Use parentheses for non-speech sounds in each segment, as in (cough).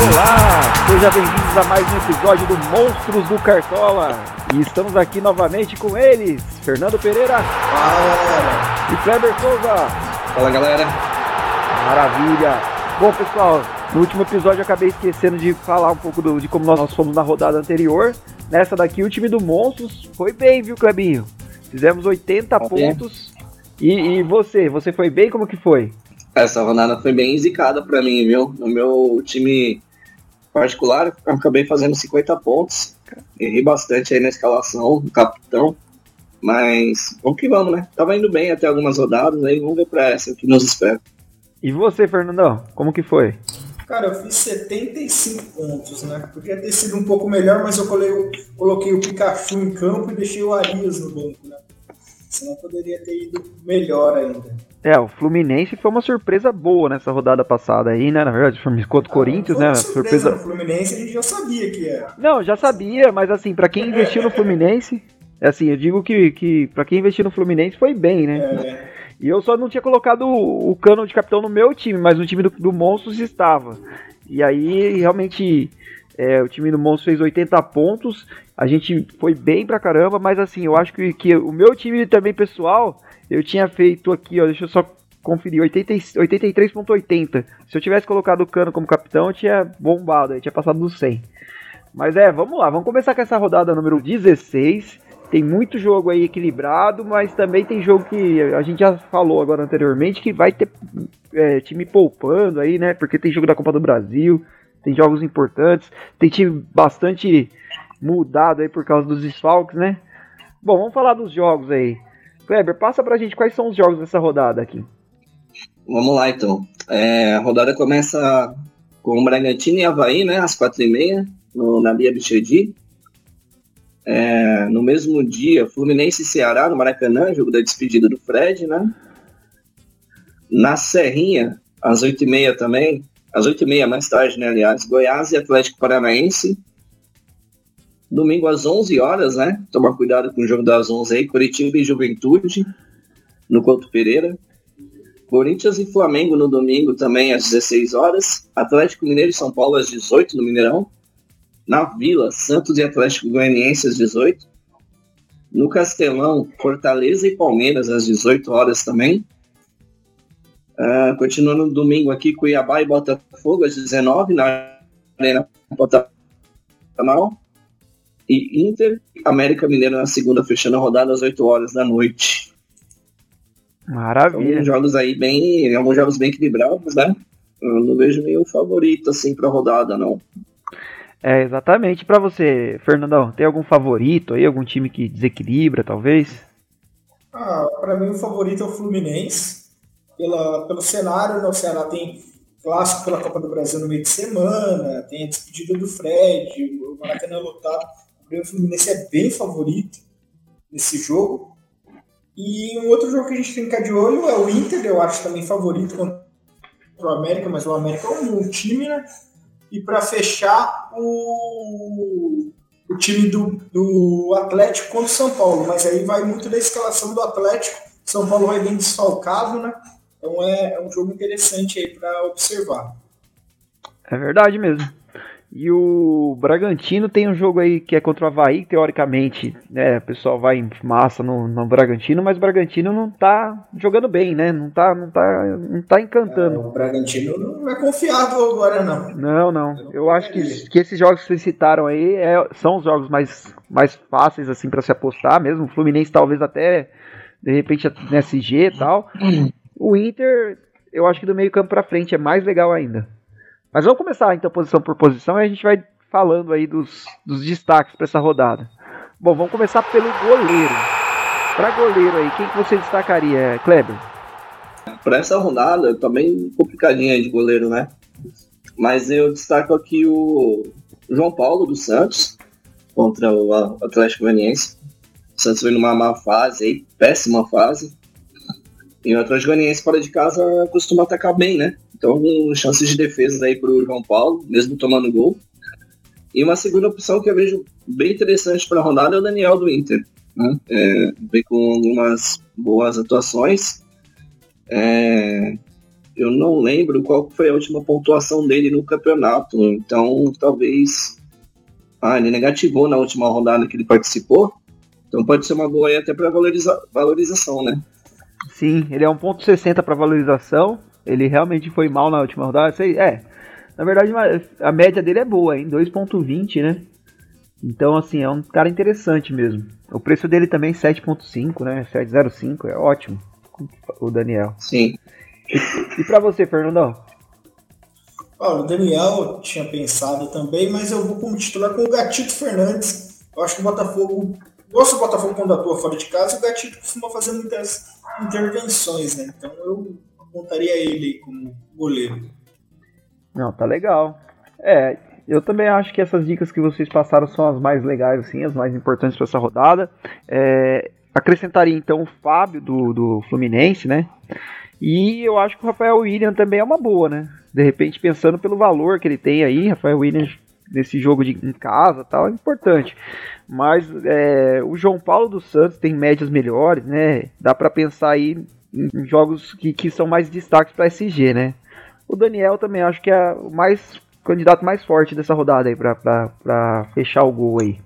Olá, sejam bem-vindos a mais um episódio do Monstros do Cartola. E estamos aqui novamente com eles, Fernando Pereira. Fala, galera. E Kleber Souza. Fala, galera. Maravilha. Bom, pessoal, no último episódio eu acabei esquecendo de falar um pouco do, de como nós fomos na rodada anterior. Nessa daqui, o time do Monstros foi bem, viu, Clebinho? Fizemos 80 Foi pontos. E, e você? Você foi bem? Como que foi? Essa rodada foi bem zicada pra mim, viu? No meu time particular, eu acabei fazendo 50 pontos. Errei bastante aí na escalação, no capitão. Mas vamos que vamos, né? Tava indo bem até algumas rodadas, aí vamos ver pra essa que nos espera. E você, Fernandão? Como que foi? Cara, eu fiz 75 pontos, né? Podia ter sido um pouco melhor, mas eu coloquei, coloquei o Pikachu em campo e deixei o Arias no banco, né? Senão poderia ter ido melhor ainda. É, o Fluminense foi uma surpresa boa nessa rodada passada aí, né? Na verdade, foi contra o Corinthians, Foi né? uma Surpresa. no Fluminense a gente já sabia que era. Não, já sabia, mas assim, pra quem investiu no Fluminense, é assim, eu digo que, que para quem investiu no Fluminense foi bem, né? É, E eu só não tinha colocado o, o cano de capitão no meu time, mas no time do, do Monstros estava. E aí, realmente, é, o time do Monstros fez 80 pontos. A gente foi bem pra caramba, mas assim, eu acho que, que o meu time também, pessoal, eu tinha feito aqui, ó, deixa eu só conferir, 80 e- 83.80. Se eu tivesse colocado o cano como capitão, eu tinha bombado, eu tinha passado dos 100. Mas é, vamos lá, vamos começar com essa rodada número 16. Tem muito jogo aí equilibrado, mas também tem jogo que a gente já falou agora anteriormente que vai ter é, time poupando aí, né? Porque tem jogo da Copa do Brasil, tem jogos importantes, tem time bastante mudado aí por causa dos desfalques, né? Bom, vamos falar dos jogos aí. Kleber, passa pra gente quais são os jogos dessa rodada aqui. Vamos lá, então. É, a rodada começa com o Bragantino e Havaí, né? Às 4h30, no, na Bia Bichedi. É, no mesmo dia, Fluminense e Ceará, no Maracanã, jogo da despedida do Fred, né? Na Serrinha, às 8h30 também, às 8h30 mais tarde, né, aliás, Goiás e Atlético Paranaense. Domingo às 11 horas, né? Tomar cuidado com o jogo das 11 aí, Curitiba e Juventude, no Couto Pereira. Corinthians e Flamengo no domingo também às 16 horas. Atlético Mineiro e São Paulo às 18 no Mineirão. Na Vila, Santos e Atlético Goianiense às 18. No Castelão, Fortaleza e Palmeiras às 18 horas também. Ah, continuando no domingo aqui, Cuiabá e Botafogo às 19 na Arena Pantanal. E Inter, América Mineiro na segunda, fechando a rodada às 8 horas da noite. Maravilha. Alguns jogos aí bem. Alguns jogos bem equilibrados, né? Eu não vejo nenhum favorito assim pra rodada, não. É, exatamente. Pra você, Fernandão, tem algum favorito aí? Algum time que desequilibra, talvez? Ah, pra mim o favorito é o Fluminense. Pela, pelo cenário, né? o Ceará tem clássico pela Copa do Brasil no meio de semana, tem a despedida do Fred, o Maracanã lotado. Pra mim, O Fluminense é bem favorito nesse jogo. E um outro jogo que a gente tem que ficar de olho é o Inter, eu acho também favorito contra o América, mas o América é um time, né? E para fechar, o, o time do, do Atlético contra o São Paulo. Mas aí vai muito da escalação do Atlético. São Paulo vai bem desfalcado, né? Então é, é um jogo interessante aí para observar. É verdade mesmo. E o Bragantino tem um jogo aí que é contra o Havaí, teoricamente, né, o pessoal vai em massa no, no Bragantino, mas o Bragantino não tá jogando bem, né? Não tá, não tá, não tá encantando. O Bragantino não é confiável agora, não. Não, não. Eu acho que, que esses jogos que vocês citaram aí é- são os jogos mais, mais fáceis assim para se apostar mesmo. O Fluminense talvez até de repente no SG e tal. O Inter, eu acho que do meio campo para frente é mais legal ainda. Mas vamos começar então posição por posição e a gente vai falando aí dos, dos destaques para essa rodada. Bom, vamos começar pelo goleiro. Para goleiro aí, quem que você destacaria, Kleber? Pra essa rodada, tá bem complicadinha de goleiro, né? Mas eu destaco aqui o João Paulo dos Santos contra o Atlético Goianiense. O Santos vem numa má fase aí, péssima fase. E o Atlético Goianiense fora de casa costuma atacar bem, né? Então, chances de defesa aí pro João Paulo, mesmo tomando gol. E uma segunda opção que eu vejo bem interessante para a rodada é o Daniel do Inter. Né? É, vem com algumas boas atuações. É, eu não lembro qual foi a última pontuação dele no campeonato. Então, talvez. Ah, ele negativou na última rodada que ele participou. Então pode ser uma boa aí até para valoriza valorização, né? Sim, ele é 1.60 para valorização. Ele realmente foi mal na última rodada. Sei, é, na verdade a média dele é boa, hein? 2.20, né? Então, assim, é um cara interessante mesmo. O preço dele também 7.5, né? 7.05, é ótimo. O Daniel. Sim. E, e para você, Fernandão? Olha, o Daniel tinha pensado também, mas eu vou como titular com o Gatito Fernandes. Eu acho que o Botafogo. Gosto do Botafogo quando atua fora de casa, o Gatito costuma fazer muitas intervenções, né? Então eu apontaria ele como goleiro. Não, tá legal. É, eu também acho que essas dicas que vocês passaram são as mais legais, assim, as mais importantes para essa rodada. É, acrescentaria então o Fábio do, do Fluminense, né? E eu acho que o Rafael William também é uma boa, né? De repente, pensando pelo valor que ele tem aí, Rafael William nesse jogo de, em casa tal, é importante. Mas é, o João Paulo dos Santos tem médias melhores, né? Dá para pensar aí em jogos que, que são mais destaques para SG, né? O Daniel também acho que é o mais candidato mais forte dessa rodada aí para fechar o gol aí.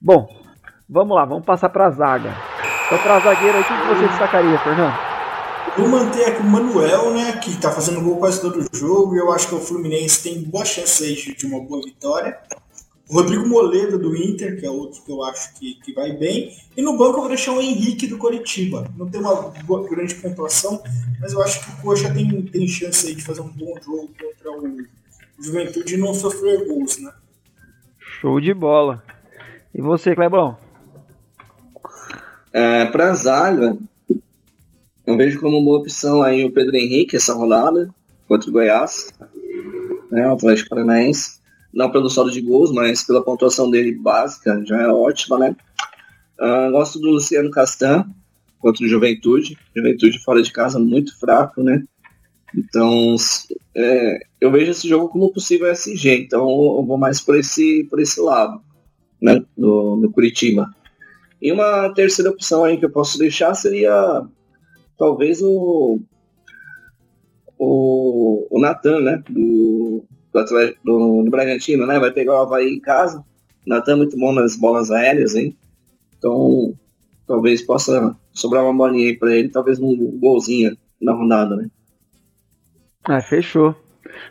Bom, vamos lá, vamos passar para a zaga. Então, para a zagueira, o que você destacaria, Fernando? Vou manter aqui o Manuel, né, que está fazendo gol quase todo o jogo, e eu acho que o Fluminense tem boa chance de uma boa vitória. O Rodrigo Moledo do Inter, que é outro que eu acho que, que vai bem. E no banco eu vou deixar o Henrique do Coritiba. Não tem uma boa, grande pontuação, mas eu acho que o Coxa tem, tem chance aí de fazer um bom jogo contra o Juventude e não sofrer gols, né? Show de bola. E você, Clebão? É, Para a zaga, eu vejo como uma opção aí o Pedro Henrique essa rodada contra o Goiás, né, o Atlético Paranaense. Não pelo saldo de gols, mas pela pontuação dele básica, já é ótima, né? Uh, gosto do Luciano Castan contra o Juventude. Juventude fora de casa muito fraco, né? Então, é, eu vejo esse jogo como possível SG, então eu vou mais por esse, por esse lado, né? No, no Curitiba. E uma terceira opção aí que eu posso deixar seria talvez o o, o Natan, né, do, do, do, do, Bragantino, né, vai pegar o Havaí em casa. Natan é muito bom nas bolas aéreas, hein? Então, talvez possa sobrar uma bolinha aí pra ele, talvez um golzinho na rodada, né? Ah, fechou.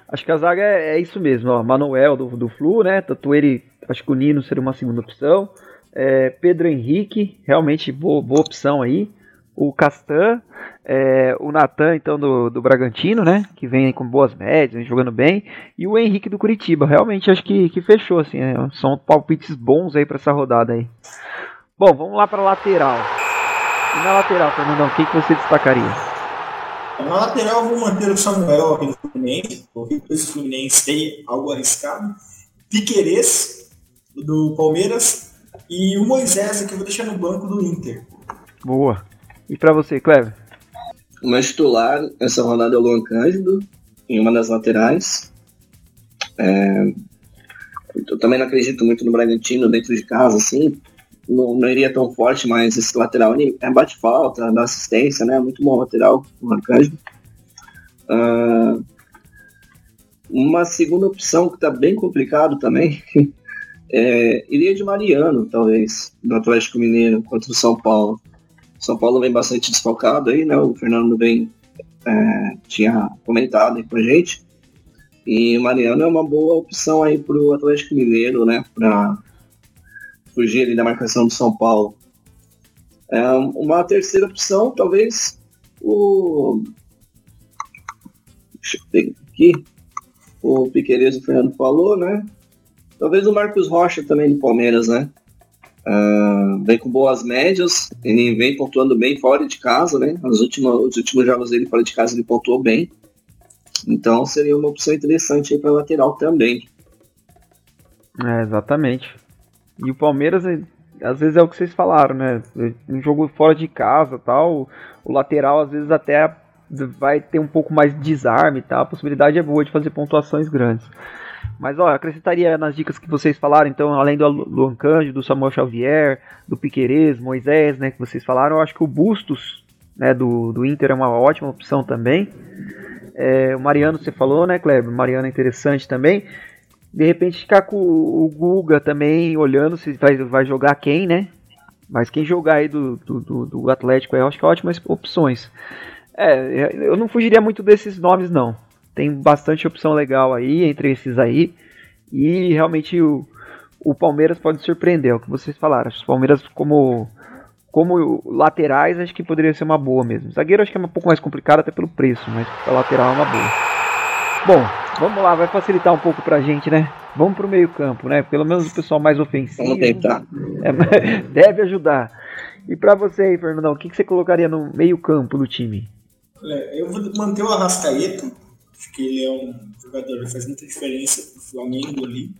Acho que a zaga é, é isso mesmo, ó. Manuel do, do Flu, né? Tanto ele, acho que o Nino seria uma segunda opção. É, Pedro Henrique, realmente boa, boa opção aí o Castan, é, o Natan, então, do, do Bragantino, né? Que vem com boas médias, jogando bem. E o Henrique do Curitiba. Realmente acho que, que fechou, assim. É, são palpites bons aí para essa rodada aí. Bom, vamos lá para lateral. E na lateral, Fernandão, o que, você destacaria? Na lateral, eu vou manter o Samuel aqui do Fluminense, porque o Fluminense tem algo arriscado. Piquerez, do Palmeiras. E o Moisés, que eu vou deixar no banco do Inter. Boa. E para você, Cleber? O meu titular essa rodada é o Luan Cândido, em uma das laterais. É... Eu também não acredito muito no Bragantino dentro de casa, assim. Não, não iria tão forte, mas esse lateral é bate falta, dá assistência, né? Muito bom lateral, o Cândido. Uh... Uma segunda opção que está bem complicado também (laughs) é, iria de Mariano, talvez, do Atlético Mineiro contra o São Paulo. São Paulo vem bastante desfalcado aí, né? O Fernando bem é, tinha comentado aí com a gente. E o Mariano é uma boa opção aí para o Atlético Mineiro, né? Para fugir ali da marcação do São Paulo. É, uma terceira opção, talvez o. Deixa eu ver aqui. O Piqueires, o Fernando falou, né? Talvez o Marcos Rocha também do Palmeiras, né? Uh, vem com boas médias, ele vem pontuando bem fora de casa, né? Nos últimos, os últimos jogos dele fora de casa ele pontuou bem. Então seria uma opção interessante aí para lateral também. É, exatamente. E o Palmeiras, às vezes é o que vocês falaram, né? Um jogo fora de casa tal, o lateral às vezes até vai ter um pouco mais de desarme, tá? A possibilidade é boa de fazer pontuações grandes. Mas ó, acrescentaria nas dicas que vocês falaram, então, além do Luan Cândido, do Samuel Xavier, do Piquerez, Moisés, né, que vocês falaram, eu acho que o Bustos, né, do, do Inter é uma ótima opção também. É, o Mariano, você falou, né, Kleber? O Mariano é interessante também. De repente ficar com o Guga também olhando se vai, vai jogar quem, né? Mas quem jogar aí do, do, do Atlético eu acho que é ótimas opções. É, eu não fugiria muito desses nomes, não. Tem bastante opção legal aí entre esses aí. E realmente o, o Palmeiras pode surpreender, é o que vocês falaram. Os Palmeiras como como laterais acho que poderia ser uma boa mesmo. Zagueiro acho que é um pouco mais complicado até pelo preço, mas a lateral é uma boa. Bom, vamos lá, vai facilitar um pouco pra gente, né? Vamos pro meio campo, né? Pelo menos o pessoal mais ofensivo. Vamos tentar. É, (laughs) deve ajudar. E para você aí, Fernandão, o que, que você colocaria no meio campo do time? Eu vou manter o Arrascaeta. Acho que ele é um jogador que faz muita diferença pro Flamengo ali.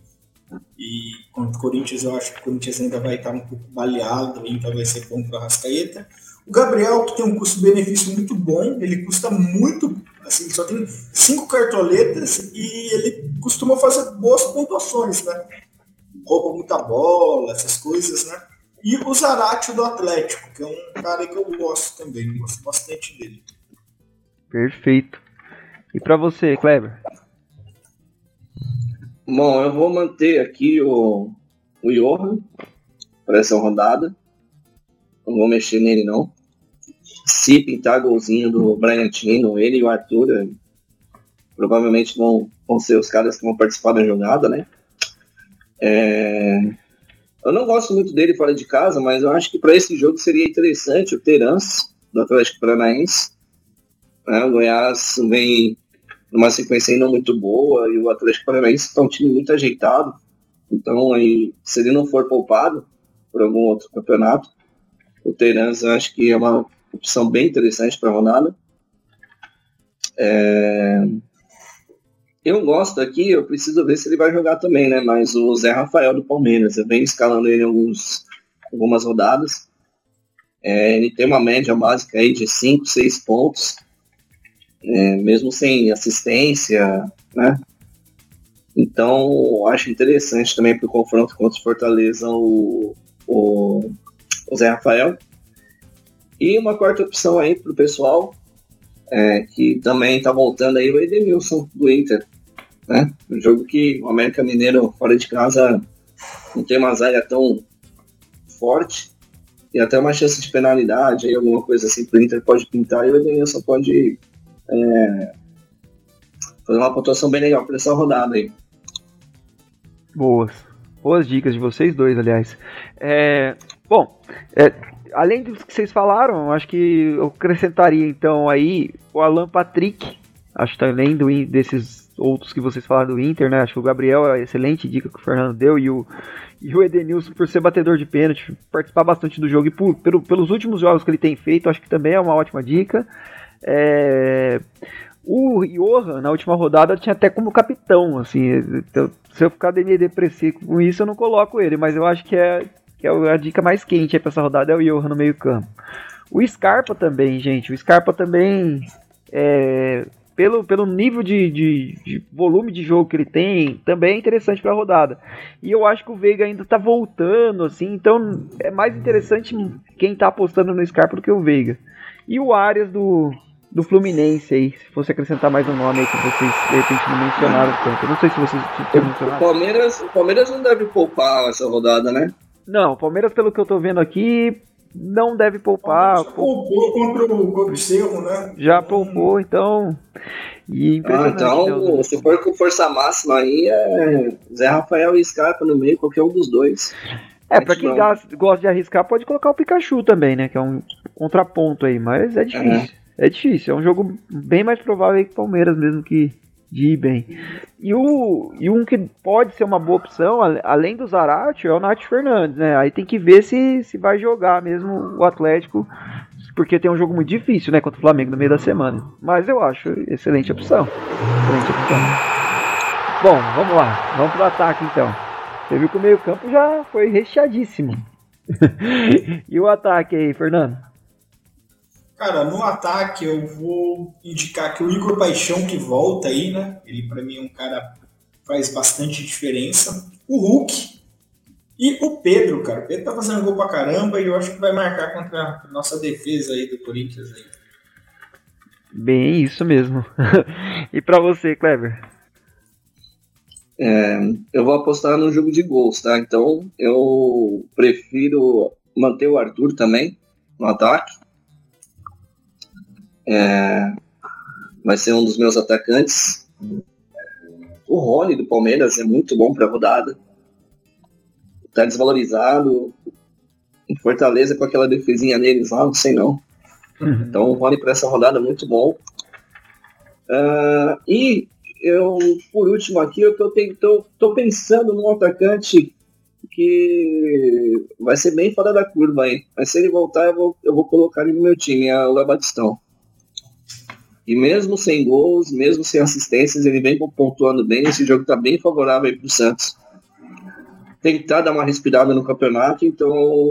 E contra o Corinthians, eu acho que o Corinthians ainda vai estar um pouco baleado, então vai ser bom para o Arrascaeta. O Gabriel, que tem um custo-benefício muito bom, ele custa muito, assim, só tem cinco cartoletas e ele costuma fazer boas pontuações, né? Rouba muita bola, essas coisas, né? E o Zarate do Atlético, que é um cara que eu gosto também, gosto bastante dele. Perfeito. E para você, Kleber? Bom, eu vou manter aqui o, o Johan para essa rodada. Não vou mexer nele, não. Se pintar golzinho do Bragantino, ele e o Arthur eh, provavelmente vão, vão ser os caras que vão participar da jogada, né? É... Eu não gosto muito dele fora de casa, mas eu acho que para esse jogo seria interessante o Terans, do Atlético Paranaense. Né? O Goiás vem numa sequência ainda muito boa, e o Atlético Paranaense está um time muito ajeitado. Então, aí, se ele não for poupado por algum outro campeonato, o Terans acho que é uma opção bem interessante para a rodada. É... Eu gosto aqui, eu preciso ver se ele vai jogar também, né? Mas o Zé Rafael do Palmeiras, eu venho escalando ele alguns, algumas rodadas. É, ele tem uma média básica aí de 5, 6 pontos é, mesmo sem assistência, né? Então, acho interessante também para o confronto contra o Fortaleza o, o, o, Zé Rafael. E uma quarta opção aí para o pessoal, é, que também está voltando aí, o Edenilson do Inter. Né? Um jogo que o América Mineiro fora de casa não tem uma zaga tão forte e até uma chance de penalidade, aí alguma coisa assim para o Inter pode pintar e o Edenilson pode é, fazer uma pontuação bem legal para essa rodada aí. Boas. Boas dicas de vocês dois, aliás. É, bom, é, além dos que vocês falaram, acho que eu acrescentaria então aí o Alan Patrick. Acho também do, desses outros que vocês falaram do Inter, né? Acho que o Gabriel é excelente dica que o Fernando deu e o, e o Edenilson, por ser batedor de pênalti, participar bastante do jogo e por, pelo, pelos últimos jogos que ele tem feito, acho que também é uma ótima dica. É, o Johan, na última rodada, tinha até como capitão, assim, então, se eu ficar depressivo com isso, eu não coloco ele, mas eu acho que é, que é a dica mais quente para essa rodada é o Johan no meio campo. O Scarpa também, gente, o Scarpa também, é, pelo, pelo nível de, de, de, volume de jogo que ele tem, também é interessante para a rodada. E eu acho que o Veiga ainda está voltando, assim, então é mais interessante quem está apostando no Scarpa do que o Veiga. E o Arias do, do Fluminense aí, se fosse acrescentar mais um nome aí que vocês de repente não mencionaram tanto. Eu não sei se vocês tinham mencionado. O Palmeiras, o Palmeiras não deve poupar essa rodada, né? Não, o Palmeiras, pelo que eu tô vendo aqui, não deve poupar. Poupou contra o, Cerro, né? Já poupou, então. E ah, então, se for com força máxima aí, é Zé Rafael e Scarpa no meio, qualquer um dos dois. É, pra quem gosta de arriscar, pode colocar o Pikachu também, né? Que é um contraponto aí, mas é difícil. É difícil, é um jogo bem mais provável que o Palmeiras mesmo que de ir bem. E, o, e um que pode ser uma boa opção, além do Zarate, é o Nath Fernandes, né? Aí tem que ver se, se vai jogar mesmo o Atlético, porque tem um jogo muito difícil, né? Contra o Flamengo no meio da semana. Mas eu acho excelente opção. Excelente opção. Bom, vamos lá. Vamos pro ataque então. Você viu que o meio campo já foi recheadíssimo. (laughs) e o ataque aí, Fernando? Cara, no ataque eu vou indicar que o Igor Paixão que volta aí, né? Ele para mim é um cara que faz bastante diferença. O Hulk e o Pedro, cara. O Pedro tá fazendo gol pra caramba e eu acho que vai marcar contra a nossa defesa aí do Corinthians aí. Bem, isso mesmo. (laughs) e para você, Kleber? É, eu vou apostar no jogo de gols, tá? Então eu prefiro manter o Arthur também no ataque. É, vai ser um dos meus atacantes. O Rony do Palmeiras é muito bom para rodada. Tá desvalorizado. Em Fortaleza com aquela defesinha neles lá, não sei não. Uhum. Então o Rony para essa rodada é muito bom. Uh, e eu, por último aqui, eu tô, tô, tô pensando num atacante que vai ser bem fora da curva aí. Mas se ele voltar, eu vou, eu vou colocar ele no meu time, é o Léo Batistão. E mesmo sem gols, mesmo sem assistências, ele vem pontuando bem. Esse jogo está bem favorável aí pro Santos. Tentar dar uma respirada no campeonato, então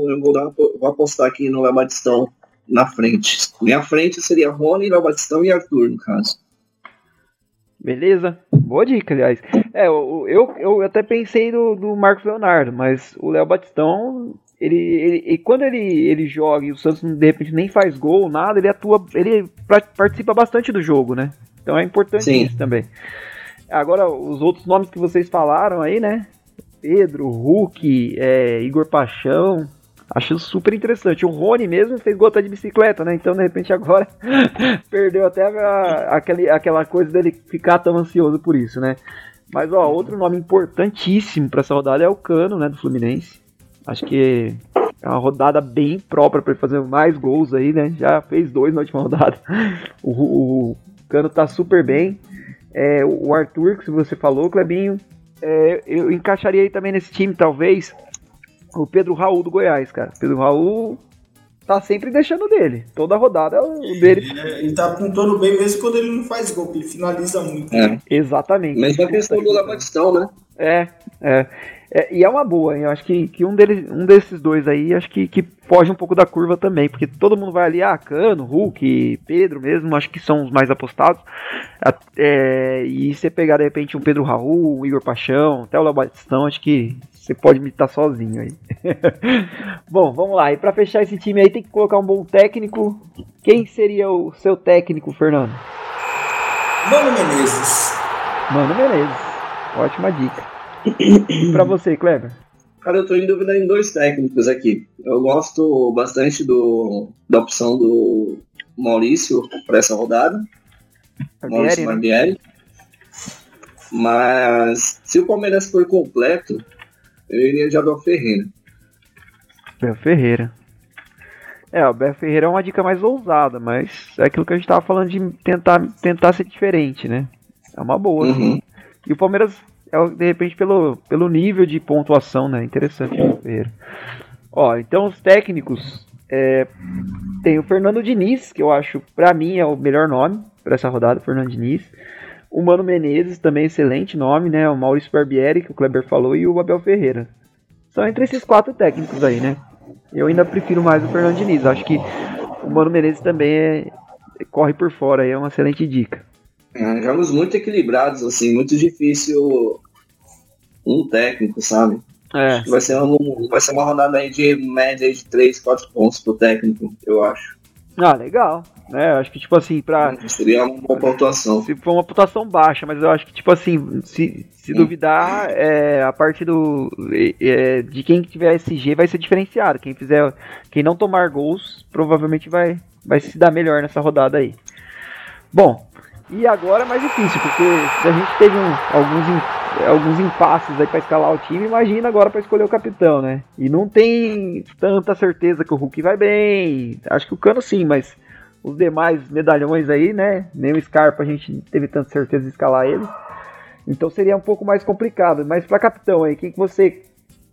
eu vou, dar, vou apostar aqui no Léo Batistão na frente. Minha frente seria Rony, Batistão e Arthur, no caso. Beleza? Boa dica, aliás. É, eu, eu, eu até pensei no, no Marcos Leonardo, mas o Léo Batistão, ele, ele, ele, quando ele, ele joga e o Santos de repente nem faz gol, nada, ele atua, ele participa bastante do jogo, né? Então é importante Sim. isso também. Agora, os outros nomes que vocês falaram aí, né? Pedro, Hulk, é, Igor Paixão, Acho super interessante. O Rony mesmo fez gota de bicicleta, né? Então, de repente, agora (laughs) perdeu até a, aquele, aquela coisa dele ficar tão ansioso por isso, né? Mas, ó, outro nome importantíssimo para essa rodada é o Cano, né? Do Fluminense. Acho que é uma rodada bem própria para ele fazer mais gols aí, né? Já fez dois na última (laughs) rodada. O, o, o Cano tá super bem. É, o Arthur, que você falou, Clebinho, é, eu encaixaria aí também nesse time, talvez o Pedro Raul do Goiás, cara. Pedro Raul tá sempre deixando dele. Toda rodada é o dele. É, ele tá apontando bem mesmo quando ele não faz gol, ele finaliza muito. É. Exatamente. Mesma questão do Labatistão, né? É, é. É, e é uma boa? Eu acho que, que um, deles, um desses dois aí, acho que, que foge um pouco da curva também, porque todo mundo vai ali, ah, Cano, Hulk, Pedro mesmo, acho que são os mais apostados. É, e você pegar de repente um Pedro Raul, um Igor Paixão, até o Léo Batistão, acho que você pode imitar sozinho aí. (laughs) bom, vamos lá. E para fechar esse time aí tem que colocar um bom técnico. Quem seria o seu técnico, Fernando? Mano Menezes. Mano Menezes. Ótima dica para você, Kleber? Cara, eu tô em dúvida em dois técnicos aqui. Eu gosto bastante do, da opção do Maurício para essa rodada. Barbieri, Maurício? Barbieri. Né? Mas se o Palmeiras for completo, eu iria de Abel Ferreira. Abel Ferreira. É, o Abel Ferreira é uma dica mais ousada, mas é aquilo que a gente tava falando de tentar, tentar ser diferente, né? É uma boa. Uhum. E o Palmeiras é de repente pelo, pelo nível de pontuação, né? Interessante ver. Ó, então os técnicos é, tem o Fernando Diniz, que eu acho, para mim, é o melhor nome para essa rodada, Fernando Diniz. O Mano Menezes, também excelente nome, né? O Maurício Barbieri, que o Kleber falou, e o Abel Ferreira. São entre esses quatro técnicos aí, né? Eu ainda prefiro mais o Fernando Diniz. Acho que o Mano Menezes também é, corre por fora, é uma excelente dica. É, jogos muito equilibrados, assim, muito difícil um técnico, sabe? É. Vai ser, um, vai ser uma rodada aí de média de 3, 4 pontos pro técnico, eu acho. Ah, legal. É, acho que, tipo assim, pra. Seria uma boa pontuação. Se for uma pontuação baixa, mas eu acho que, tipo assim, se, se duvidar, é, a parte do. É, de quem tiver SG vai ser diferenciado. Quem fizer. Quem não tomar gols, provavelmente vai, vai se dar melhor nessa rodada aí. Bom, e agora é mais difícil, porque se a gente teve um, alguns, alguns impasses aí para escalar o time, imagina agora para escolher o capitão, né? E não tem tanta certeza que o Hulk vai bem. Acho que o Cano sim, mas os demais medalhões aí, né? Nem o Scarpa a gente teve tanta certeza de escalar ele. Então seria um pouco mais complicado. Mas para capitão aí, quem que você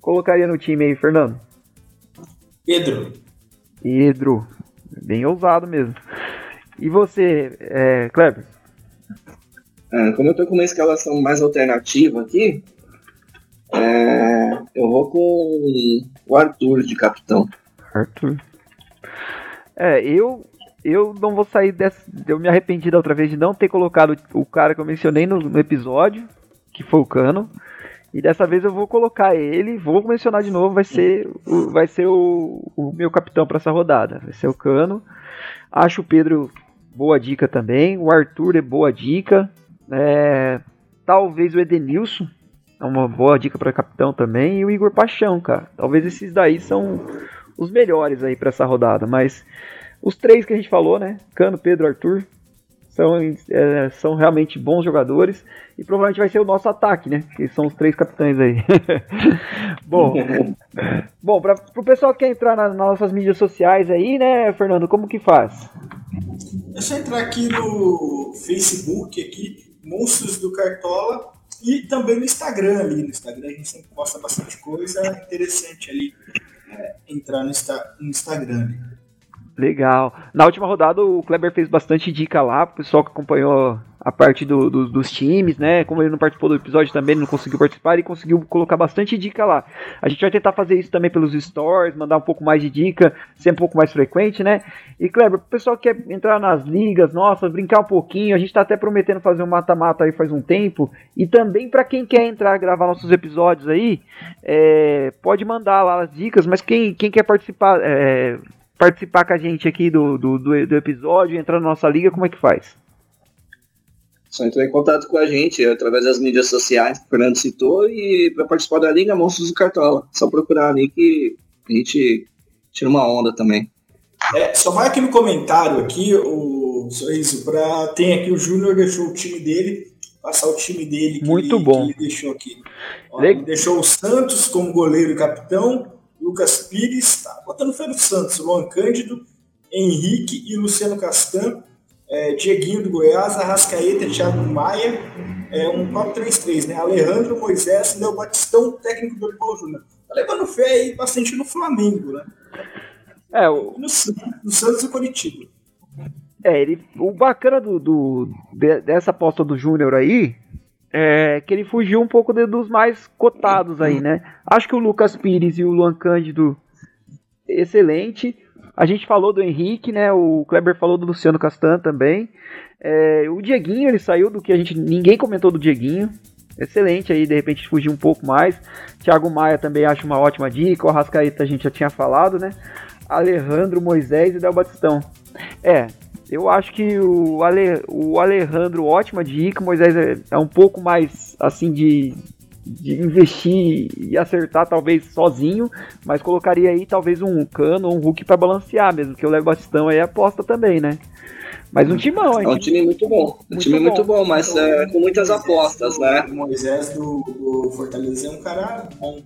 colocaria no time aí, Fernando? Pedro. Pedro. Bem ousado mesmo. E você, é, Kleber? É, como eu tô com uma escalação mais alternativa aqui, é, eu vou com o Arthur de capitão. Arthur. É, eu eu não vou sair dessa. Eu me arrependi da outra vez de não ter colocado o cara que eu mencionei no, no episódio, que foi o Cano. E dessa vez eu vou colocar ele, vou mencionar de novo, vai ser o, vai ser o, o meu capitão para essa rodada. Vai ser o Cano. Acho o Pedro boa dica também. O Arthur é boa dica. É, talvez o Edenilson. É uma boa dica para capitão também. E o Igor Paixão, cara. Talvez esses daí são os melhores aí para essa rodada. Mas os três que a gente falou, né? Cano, Pedro, Arthur. São, é, são realmente bons jogadores. E provavelmente vai ser o nosso ataque, né? Que são os três capitães aí. (laughs) bom, (laughs) bom para o pessoal que quer entrar nas nossas mídias sociais aí, né, Fernando? Como que faz? É só entrar aqui no Facebook, aqui, Monstros do Cartola, e também no Instagram ali. No Instagram a gente sempre posta bastante coisa interessante ali. É, entrar no, no Instagram. Legal. Na última rodada o Kleber fez bastante dica lá, o pessoal que acompanhou a parte do, do, dos times, né? Como ele não participou do episódio também, não conseguiu participar, ele conseguiu colocar bastante dica lá. A gente vai tentar fazer isso também pelos stories, mandar um pouco mais de dica, ser um pouco mais frequente, né? E Kleber, o pessoal que quer entrar nas ligas, nossa, brincar um pouquinho, a gente tá até prometendo fazer um mata-mata aí faz um tempo. E também para quem quer entrar gravar nossos episódios aí, é, pode mandar lá as dicas, mas quem, quem quer participar, é, participar com a gente aqui do, do, do episódio, entrar na nossa liga, como é que faz? Só entrar em contato com a gente através das mídias sociais que o Fernando citou e para participar da Liga Monstros do Cartola. Só procurar ali que a gente tira uma onda também. É, só vai aqui no comentário aqui, o Sorriso, para tem aqui o Júnior deixou o time dele, passar o time dele que, Muito ele, bom. que ele deixou aqui. Ó, ele deixou o Santos como goleiro e capitão, Lucas Pires, tá botando fé no Santos, Luan Cândido, Henrique e Luciano Castan, é, Dieguinho do Goiás, Arrascaeta, Thiago Maia, é um 4-3-3, né? Alejandro Moisés, Léo Batistão, técnico do Paulo Júnior. Tá levando fé aí bastante no Flamengo, né? É, o... no, no Santos e Curitiba. É, ele, o bacana do, do, dessa aposta do Júnior aí é que ele fugiu um pouco de, dos mais cotados aí, né? Acho que o Lucas Pires e o Luan Cândido, excelente. A gente falou do Henrique, né? O Kleber falou do Luciano Castan também. É, o Dieguinho, ele saiu do que a gente. Ninguém comentou do Dieguinho. Excelente aí, de repente fugir um pouco mais. Thiago Maia também acho uma ótima dica. O Rascaeta a gente já tinha falado, né? Alejandro Moisés e Del Batistão. É, eu acho que o, Ale, o Alejandro, ótima dica. Moisés é, é um pouco mais assim de de investir e acertar talvez sozinho, mas colocaria aí talvez um Cano ou um Hulk para balancear mesmo, que o Léo Batistão aí aposta também, né? Mas um timão, hein? É um time muito bom. Um time bom. muito bom, mas é, com muitas apostas, né? O Moisés do, do, Fortaleza é um cara bom.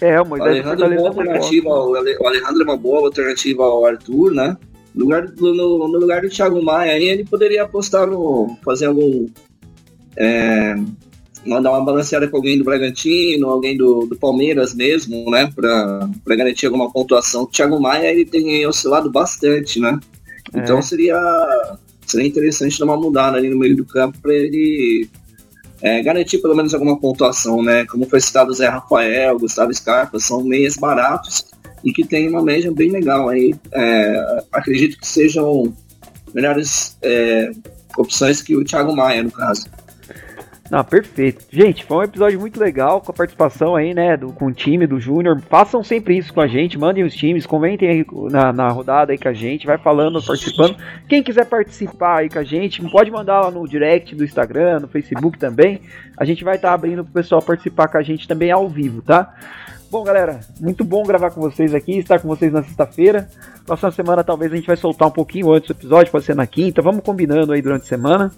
É, é o Moisés o Alejandro do Fortaleza é uma alternativa, o Alejandro é uma boa alternativa ao Arthur, né? No lugar, no, no lugar do Thiago Maia, aí ele poderia apostar no. fazer algum. É, mandar uma balanceada com alguém do Bragantino, alguém do, do Palmeiras mesmo, né? Pra, pra garantir alguma pontuação. O Thiago Maia ele tem oscilado bastante, né? É. Então seria, seria interessante dar uma mudada ali no meio do campo para ele é, garantir pelo menos alguma pontuação, né? Como foi citado o Zé Rafael, Gustavo Scarpa, são meias baratos e que tem uma média bem legal aí. É, acredito que sejam melhores é, opções que o Thiago Maia, no caso. Não, perfeito. Gente, foi um episódio muito legal com a participação aí, né, do, com o time do Júnior. Façam sempre isso com a gente, mandem os times, comentem aí na, na rodada aí com a gente, vai falando, participando. Quem quiser participar aí com a gente, pode mandar lá no direct do Instagram, no Facebook também. A gente vai estar tá abrindo pro pessoal participar com a gente também ao vivo, tá? Bom, galera, muito bom gravar com vocês aqui, estar com vocês na sexta-feira. Próxima semana talvez a gente vai soltar um pouquinho antes do episódio, pode ser na quinta. Vamos combinando aí durante a semana.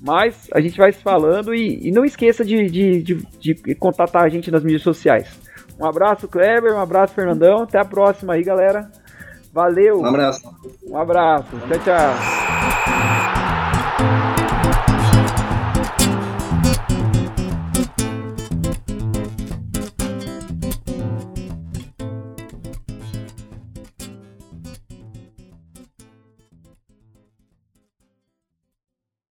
Mas a gente vai se falando e, e não esqueça de, de, de, de, contatar a gente nas mídias sociais. Um abraço, Kleber, um abraço, Fernandão. Até a próxima aí, galera. Valeu. Um abraço. Um abraço. Tchau, tchau.